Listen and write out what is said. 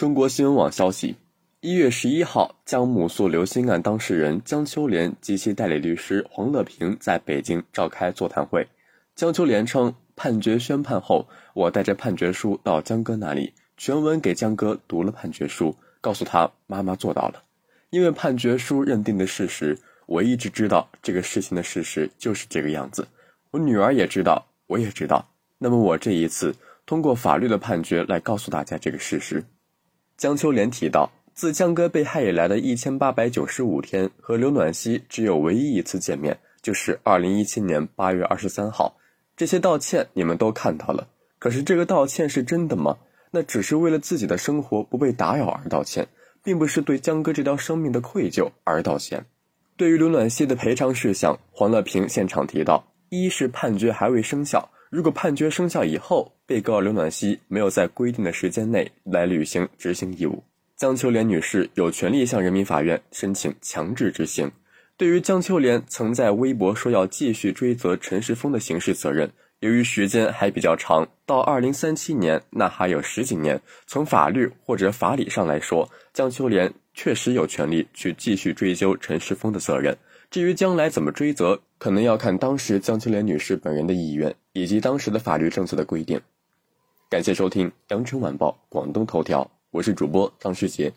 中国新闻网消息，一月十一号，江母诉刘鑫案当事人江秋莲及其代理律师黄乐平在北京召开座谈会。江秋莲称，判决宣判后，我带着判决书到江哥那里，全文给江哥读了判决书，告诉他妈妈做到了。因为判决书认定的事实，我一直知道这个事情的事实就是这个样子。我女儿也知道，我也知道。那么我这一次通过法律的判决来告诉大家这个事实。江秋莲提到，自江哥被害以来的一千八百九十五天，和刘暖希只有唯一一次见面，就是二零一七年八月二十三号。这些道歉你们都看到了，可是这个道歉是真的吗？那只是为了自己的生活不被打扰而道歉，并不是对江哥这条生命的愧疚而道歉。对于刘暖希的赔偿事项，黄乐平现场提到：一是判决还未生效，如果判决生效以后，被告刘暖希没有在规定的时间内来履行执行义务，江秋莲女士有权利向人民法院申请强制执行。对于江秋莲曾在微博说要继续追责陈世峰的刑事责任，由于时间还比较长，到二零三七年，那还有十几年。从法律或者法理上来说，江秋莲确实有权利去继续追究陈世峰的责任。至于将来怎么追责，可能要看当时江秋莲女士本人的意愿以及当时的法律政策的规定。感谢收听《羊城晚报广东头条》，我是主播张世杰。